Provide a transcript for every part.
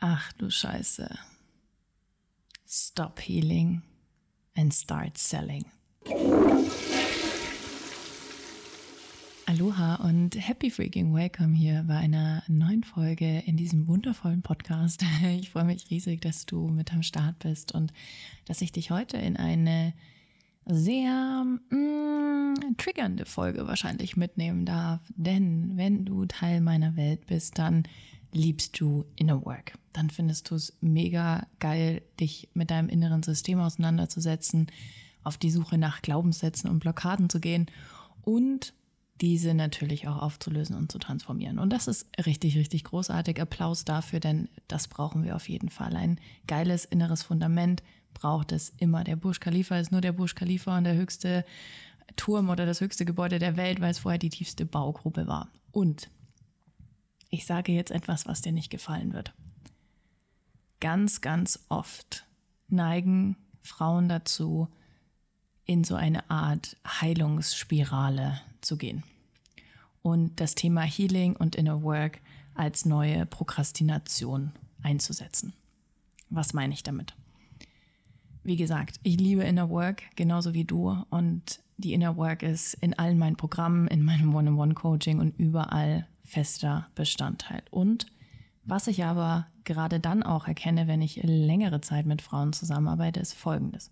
Ach du Scheiße. Stop healing and start selling. Aloha und happy freaking welcome hier bei einer neuen Folge in diesem wundervollen Podcast. Ich freue mich riesig, dass du mit am Start bist und dass ich dich heute in eine sehr mm, triggernde Folge wahrscheinlich mitnehmen darf. Denn wenn du Teil meiner Welt bist, dann liebst du Inner Work. Dann findest du es mega geil, dich mit deinem inneren System auseinanderzusetzen, auf die Suche nach Glaubenssätzen und Blockaden zu gehen und diese natürlich auch aufzulösen und zu transformieren. Und das ist richtig, richtig großartig. Applaus dafür, denn das brauchen wir auf jeden Fall. Ein geiles inneres Fundament braucht es immer. Der Burj Khalifa ist nur der Burj Khalifa und der höchste Turm oder das höchste Gebäude der Welt, weil es vorher die tiefste Baugrube war. Und ich sage jetzt etwas, was dir nicht gefallen wird. Ganz, ganz oft neigen Frauen dazu, in so eine Art Heilungsspirale zu gehen. Und das Thema Healing und Inner Work als neue Prokrastination einzusetzen. Was meine ich damit? Wie gesagt, ich liebe Inner Work genauso wie du und die Inner Work ist in allen meinen Programmen, in meinem One-on-One-Coaching und überall fester Bestandteil. Und was ich aber gerade dann auch erkenne, wenn ich längere Zeit mit Frauen zusammenarbeite, ist Folgendes.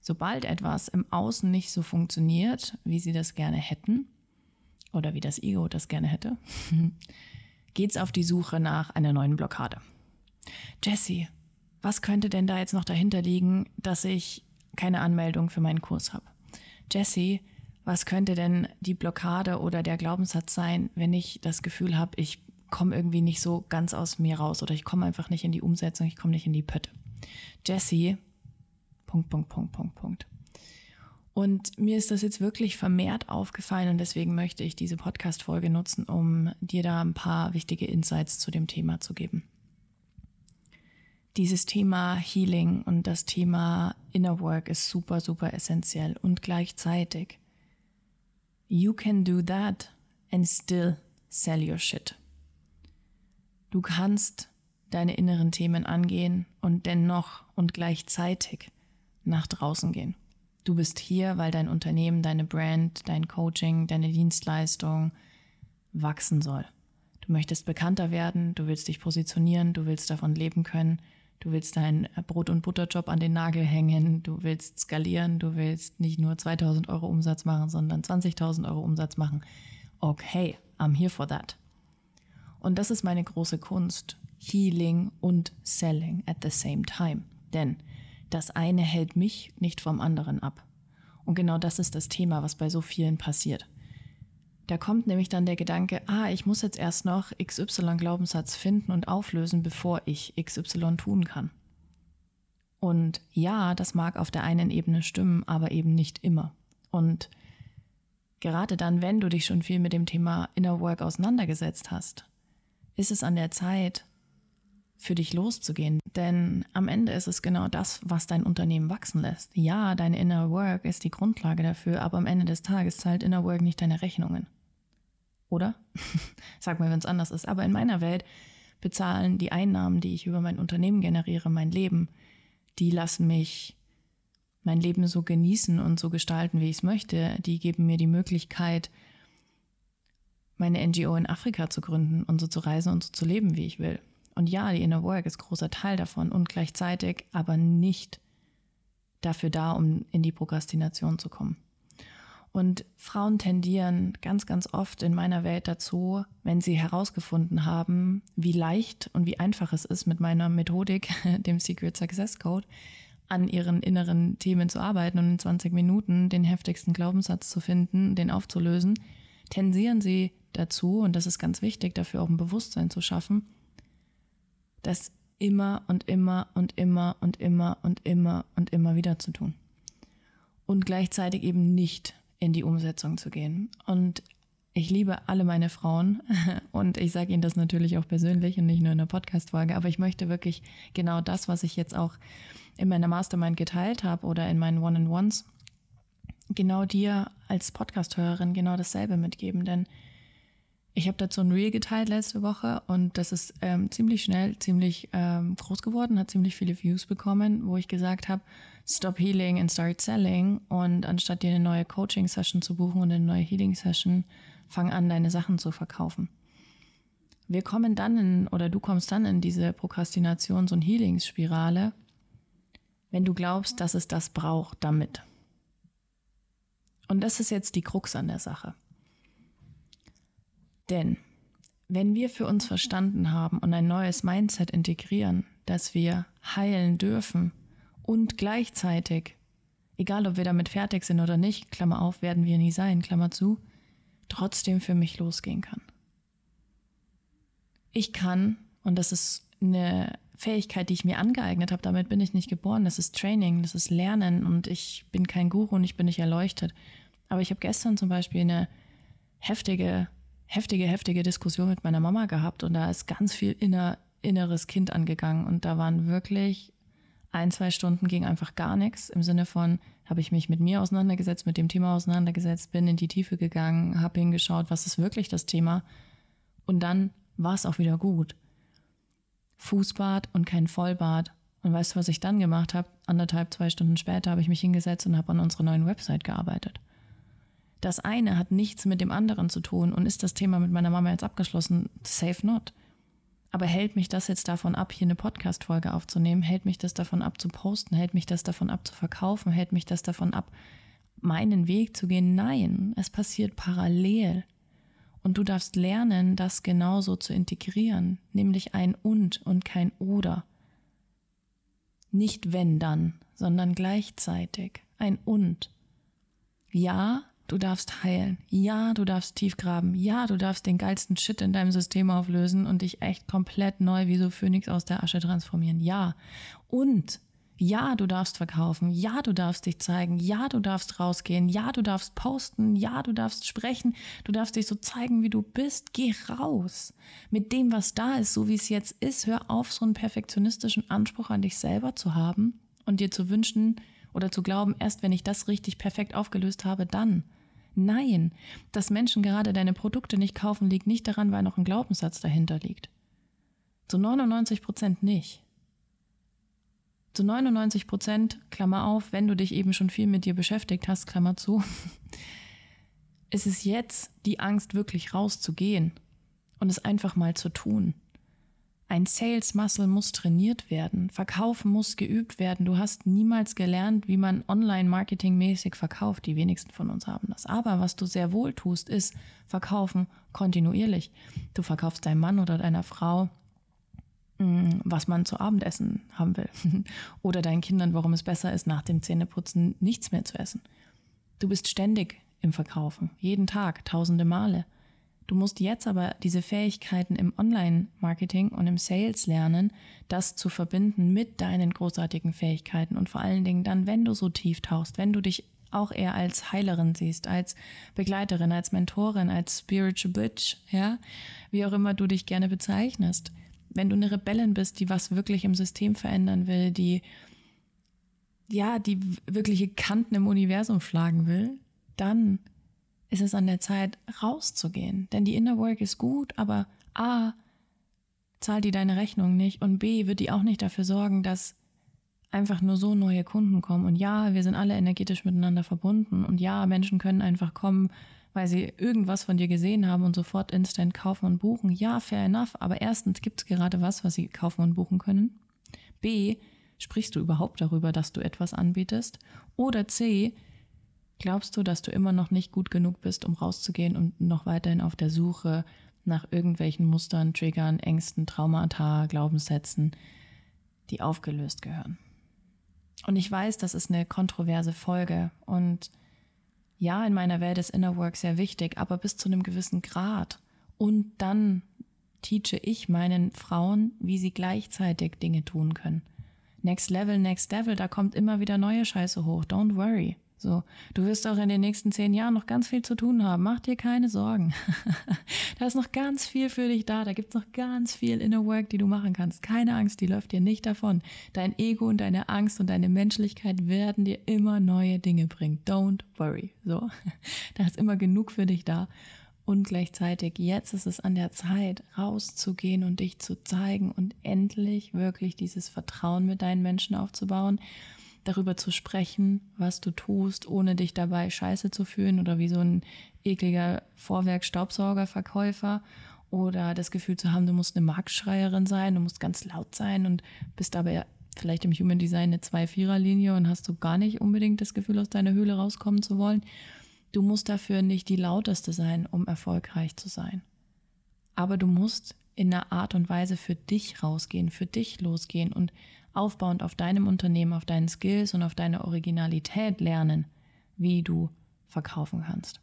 Sobald etwas im Außen nicht so funktioniert, wie sie das gerne hätten, oder wie das Ego das gerne hätte, geht es auf die Suche nach einer neuen Blockade. Jessie, was könnte denn da jetzt noch dahinter liegen, dass ich keine Anmeldung für meinen Kurs habe? Jessie, was könnte denn die Blockade oder der Glaubenssatz sein, wenn ich das Gefühl habe, ich komme irgendwie nicht so ganz aus mir raus oder ich komme einfach nicht in die Umsetzung, ich komme nicht in die Pötte. Jessie, Punkt, Punkt, Punkt, Punkt, Punkt. Und mir ist das jetzt wirklich vermehrt aufgefallen und deswegen möchte ich diese Podcast-Folge nutzen, um dir da ein paar wichtige Insights zu dem Thema zu geben. Dieses Thema Healing und das Thema Inner Work ist super, super essentiell und gleichzeitig You can do that and still sell your shit. Du kannst deine inneren Themen angehen und dennoch und gleichzeitig nach draußen gehen. Du bist hier, weil dein Unternehmen, deine Brand, dein Coaching, deine Dienstleistung wachsen soll. Du möchtest bekannter werden, du willst dich positionieren, du willst davon leben können, Du willst deinen Brot- und Butterjob an den Nagel hängen. Du willst skalieren. Du willst nicht nur 2000 Euro Umsatz machen, sondern 20.000 Euro Umsatz machen. Okay, I'm here for that. Und das ist meine große Kunst. Healing und Selling at the same time. Denn das eine hält mich nicht vom anderen ab. Und genau das ist das Thema, was bei so vielen passiert. Da kommt nämlich dann der Gedanke, ah, ich muss jetzt erst noch XY-Glaubenssatz finden und auflösen, bevor ich XY tun kann. Und ja, das mag auf der einen Ebene stimmen, aber eben nicht immer. Und gerade dann, wenn du dich schon viel mit dem Thema Inner Work auseinandergesetzt hast, ist es an der Zeit, für dich loszugehen. Denn am Ende ist es genau das, was dein Unternehmen wachsen lässt. Ja, deine Inner Work ist die Grundlage dafür, aber am Ende des Tages zahlt Inner Work nicht deine Rechnungen. Oder? Sag mal, wenn es anders ist. Aber in meiner Welt bezahlen die Einnahmen, die ich über mein Unternehmen generiere, mein Leben, die lassen mich mein Leben so genießen und so gestalten, wie ich es möchte. Die geben mir die Möglichkeit, meine NGO in Afrika zu gründen und so zu reisen und so zu leben, wie ich will. Und ja, die Inner Work ist großer Teil davon und gleichzeitig aber nicht dafür da, um in die Prokrastination zu kommen. Und Frauen tendieren ganz, ganz oft in meiner Welt dazu, wenn sie herausgefunden haben, wie leicht und wie einfach es ist, mit meiner Methodik, dem Secret Success Code, an ihren inneren Themen zu arbeiten und in 20 Minuten den heftigsten Glaubenssatz zu finden, den aufzulösen, tendieren sie dazu, und das ist ganz wichtig, dafür auch ein Bewusstsein zu schaffen, das immer und immer und immer und immer und immer und immer wieder zu tun. Und gleichzeitig eben nicht in die Umsetzung zu gehen. Und ich liebe alle meine Frauen. Und ich sage Ihnen das natürlich auch persönlich und nicht nur in der Podcast-Folge, aber ich möchte wirklich genau das, was ich jetzt auch in meiner Mastermind geteilt habe oder in meinen One-on-Ones, genau dir als Podcast-Hörerin genau dasselbe mitgeben, denn Ich habe dazu ein Reel geteilt letzte Woche und das ist ähm, ziemlich schnell, ziemlich ähm, groß geworden, hat ziemlich viele Views bekommen, wo ich gesagt habe, stop healing and start selling und anstatt dir eine neue Coaching-Session zu buchen und eine neue Healing-Session, fang an, deine Sachen zu verkaufen. Wir kommen dann in, oder du kommst dann in diese Prokrastinations- und Healingsspirale, wenn du glaubst, dass es das braucht damit. Und das ist jetzt die Krux an der Sache. Denn wenn wir für uns verstanden haben und ein neues Mindset integrieren, dass wir heilen dürfen und gleichzeitig, egal ob wir damit fertig sind oder nicht, Klammer auf, werden wir nie sein, Klammer zu, trotzdem für mich losgehen kann. Ich kann, und das ist eine Fähigkeit, die ich mir angeeignet habe, damit bin ich nicht geboren, das ist Training, das ist Lernen und ich bin kein Guru und ich bin nicht erleuchtet. Aber ich habe gestern zum Beispiel eine heftige heftige, heftige Diskussion mit meiner Mama gehabt und da ist ganz viel inner, inneres Kind angegangen und da waren wirklich ein, zwei Stunden ging einfach gar nichts im Sinne von, habe ich mich mit mir auseinandergesetzt, mit dem Thema auseinandergesetzt, bin in die Tiefe gegangen, habe hingeschaut, was ist wirklich das Thema und dann war es auch wieder gut. Fußbad und kein Vollbad. Und weißt du, was ich dann gemacht habe? Anderthalb, zwei Stunden später habe ich mich hingesetzt und habe an unserer neuen Website gearbeitet. Das eine hat nichts mit dem anderen zu tun und ist das Thema mit meiner Mama jetzt abgeschlossen? Safe not. Aber hält mich das jetzt davon ab, hier eine Podcast-Folge aufzunehmen? Hält mich das davon ab, zu posten? Hält mich das davon ab, zu verkaufen? Hält mich das davon ab, meinen Weg zu gehen? Nein, es passiert parallel. Und du darfst lernen, das genauso zu integrieren, nämlich ein und und kein oder. Nicht wenn dann, sondern gleichzeitig ein und. Ja, du darfst heilen. Ja, du darfst tief graben. Ja, du darfst den geilsten Shit in deinem System auflösen und dich echt komplett neu wie so Phönix aus der Asche transformieren. Ja. Und ja, du darfst verkaufen. Ja, du darfst dich zeigen. Ja, du darfst rausgehen. Ja, du darfst posten. Ja, du darfst sprechen. Du darfst dich so zeigen, wie du bist. Geh raus. Mit dem, was da ist, so wie es jetzt ist. Hör auf, so einen perfektionistischen Anspruch an dich selber zu haben und dir zu wünschen, oder zu glauben, erst wenn ich das richtig perfekt aufgelöst habe, dann. Nein, dass Menschen gerade deine Produkte nicht kaufen, liegt nicht daran, weil noch ein Glaubenssatz dahinter liegt. Zu 99 Prozent nicht. Zu 99 Prozent, Klammer auf, wenn du dich eben schon viel mit dir beschäftigt hast, Klammer zu, ist es jetzt die Angst, wirklich rauszugehen und es einfach mal zu tun. Ein Sales Muscle muss trainiert werden. Verkaufen muss geübt werden. Du hast niemals gelernt, wie man online-marketing mäßig verkauft. Die wenigsten von uns haben das. Aber was du sehr wohl tust, ist verkaufen kontinuierlich. Du verkaufst deinem Mann oder deiner Frau, mm, was man zu Abendessen haben will. oder deinen Kindern, warum es besser ist, nach dem Zähneputzen nichts mehr zu essen. Du bist ständig im Verkaufen. Jeden Tag, tausende Male. Du musst jetzt aber diese Fähigkeiten im Online-Marketing und im Sales lernen, das zu verbinden mit deinen großartigen Fähigkeiten und vor allen Dingen dann, wenn du so tief tauchst, wenn du dich auch eher als Heilerin siehst, als Begleiterin, als Mentorin, als Spiritual Bitch, ja, wie auch immer du dich gerne bezeichnest. Wenn du eine Rebellin bist, die was wirklich im System verändern will, die ja, die wirkliche Kanten im Universum schlagen will, dann ist es an der Zeit, rauszugehen. Denn die Inner Work ist gut, aber A, zahlt die deine Rechnung nicht und B, wird die auch nicht dafür sorgen, dass einfach nur so neue Kunden kommen. Und ja, wir sind alle energetisch miteinander verbunden. Und ja, Menschen können einfach kommen, weil sie irgendwas von dir gesehen haben und sofort instant kaufen und buchen. Ja, fair enough. Aber erstens gibt es gerade was, was sie kaufen und buchen können. B, sprichst du überhaupt darüber, dass du etwas anbietest? Oder C, Glaubst du, dass du immer noch nicht gut genug bist, um rauszugehen und noch weiterhin auf der Suche nach irgendwelchen Mustern, Triggern, Ängsten, Traumata, Glaubenssätzen, die aufgelöst gehören? Und ich weiß, das ist eine kontroverse Folge und ja, in meiner Welt ist Inner Work sehr wichtig, aber bis zu einem gewissen Grad. Und dann teache ich meinen Frauen, wie sie gleichzeitig Dinge tun können. Next Level, Next Level, da kommt immer wieder neue Scheiße hoch. Don't worry. So, du wirst auch in den nächsten zehn Jahren noch ganz viel zu tun haben. Mach dir keine Sorgen. da ist noch ganz viel für dich da. Da gibt's noch ganz viel Inner Work, die du machen kannst. Keine Angst, die läuft dir nicht davon. Dein Ego und deine Angst und deine Menschlichkeit werden dir immer neue Dinge bringen. Don't worry. So, da ist immer genug für dich da. Und gleichzeitig, jetzt ist es an der Zeit, rauszugehen und dich zu zeigen und endlich wirklich dieses Vertrauen mit deinen Menschen aufzubauen, darüber zu sprechen, was du tust, ohne dich dabei scheiße zu fühlen oder wie so ein ekliger Vorwerk-Staubsaugerverkäufer oder das Gefühl zu haben, du musst eine Marktschreierin sein, du musst ganz laut sein und bist aber vielleicht im Human Design eine Zwei-Vierer-Linie und hast du gar nicht unbedingt das Gefühl, aus deiner Höhle rauskommen zu wollen. Du musst dafür nicht die lauteste sein, um erfolgreich zu sein. Aber du musst in einer Art und Weise für dich rausgehen, für dich losgehen und aufbauend auf deinem Unternehmen, auf deinen Skills und auf deine Originalität lernen, wie du verkaufen kannst.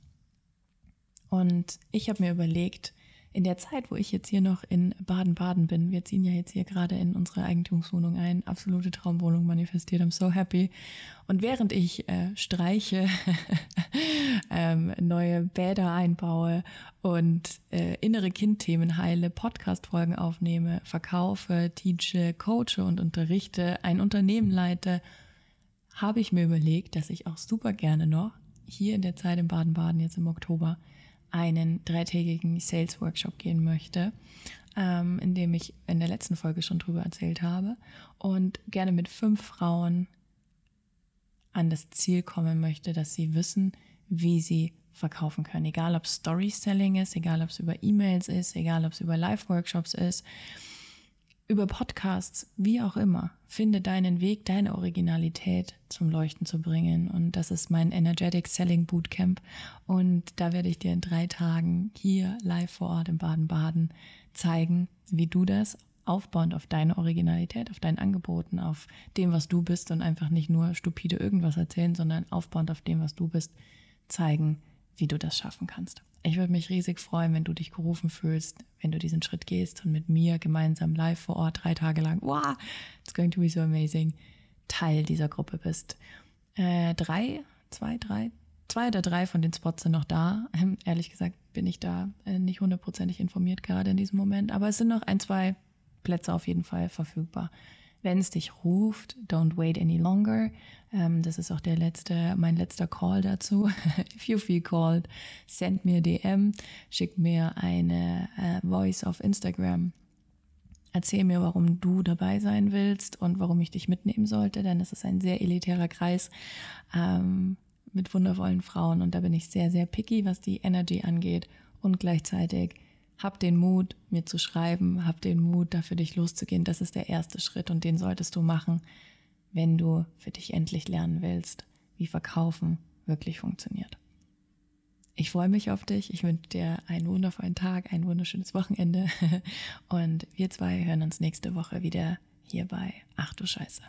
Und ich habe mir überlegt, in der Zeit, wo ich jetzt hier noch in Baden-Baden bin, wir ziehen ja jetzt hier gerade in unsere Eigentumswohnung ein, absolute Traumwohnung manifestiert, I'm so happy. Und während ich äh, streiche, ähm, neue Bäder einbaue und äh, innere Kindthemen heile, Podcast-Folgen aufnehme, verkaufe, teache, coache und unterrichte, ein Unternehmen leite, habe ich mir überlegt, dass ich auch super gerne noch hier in der Zeit in Baden-Baden jetzt im Oktober einen dreitägigen Sales Workshop gehen möchte, ähm, in dem ich in der letzten Folge schon drüber erzählt habe und gerne mit fünf Frauen an das Ziel kommen möchte, dass sie wissen, wie sie verkaufen können. Egal ob Storytelling ist, egal ob es über E-Mails ist, egal ob es über Live-Workshops ist, über Podcasts, wie auch immer. Finde deinen Weg, deine Originalität zum Leuchten zu bringen. Und das ist mein Energetic Selling Bootcamp. Und da werde ich dir in drei Tagen hier live vor Ort in Baden-Baden zeigen, wie du das aufbauend auf deine Originalität, auf deinen Angeboten, auf dem, was du bist und einfach nicht nur stupide irgendwas erzählen, sondern aufbauend auf dem, was du bist, zeigen, wie du das schaffen kannst. Ich würde mich riesig freuen, wenn du dich gerufen fühlst, wenn du diesen Schritt gehst und mit mir gemeinsam live vor Ort drei Tage lang, wow, it's going to be so amazing, Teil dieser Gruppe bist. Äh, drei, zwei, drei, zwei oder drei von den Spots sind noch da. Ähm, ehrlich gesagt bin ich da äh, nicht hundertprozentig informiert gerade in diesem Moment, aber es sind noch ein, zwei Plätze auf jeden Fall verfügbar. Wenn es dich ruft, don't wait any longer. Ähm, das ist auch der letzte, mein letzter Call dazu. If you feel called, send mir DM, schick mir eine äh, Voice auf Instagram. Erzähl mir, warum du dabei sein willst und warum ich dich mitnehmen sollte, denn es ist ein sehr elitärer Kreis ähm, mit wundervollen Frauen und da bin ich sehr, sehr picky, was die Energy angeht und gleichzeitig hab den Mut, mir zu schreiben, hab den Mut, dafür dich loszugehen. Das ist der erste Schritt und den solltest du machen, wenn du für dich endlich lernen willst, wie Verkaufen wirklich funktioniert. Ich freue mich auf dich. Ich wünsche dir einen wundervollen Tag, ein wunderschönes Wochenende und wir zwei hören uns nächste Woche wieder hier bei Ach du Scheiße.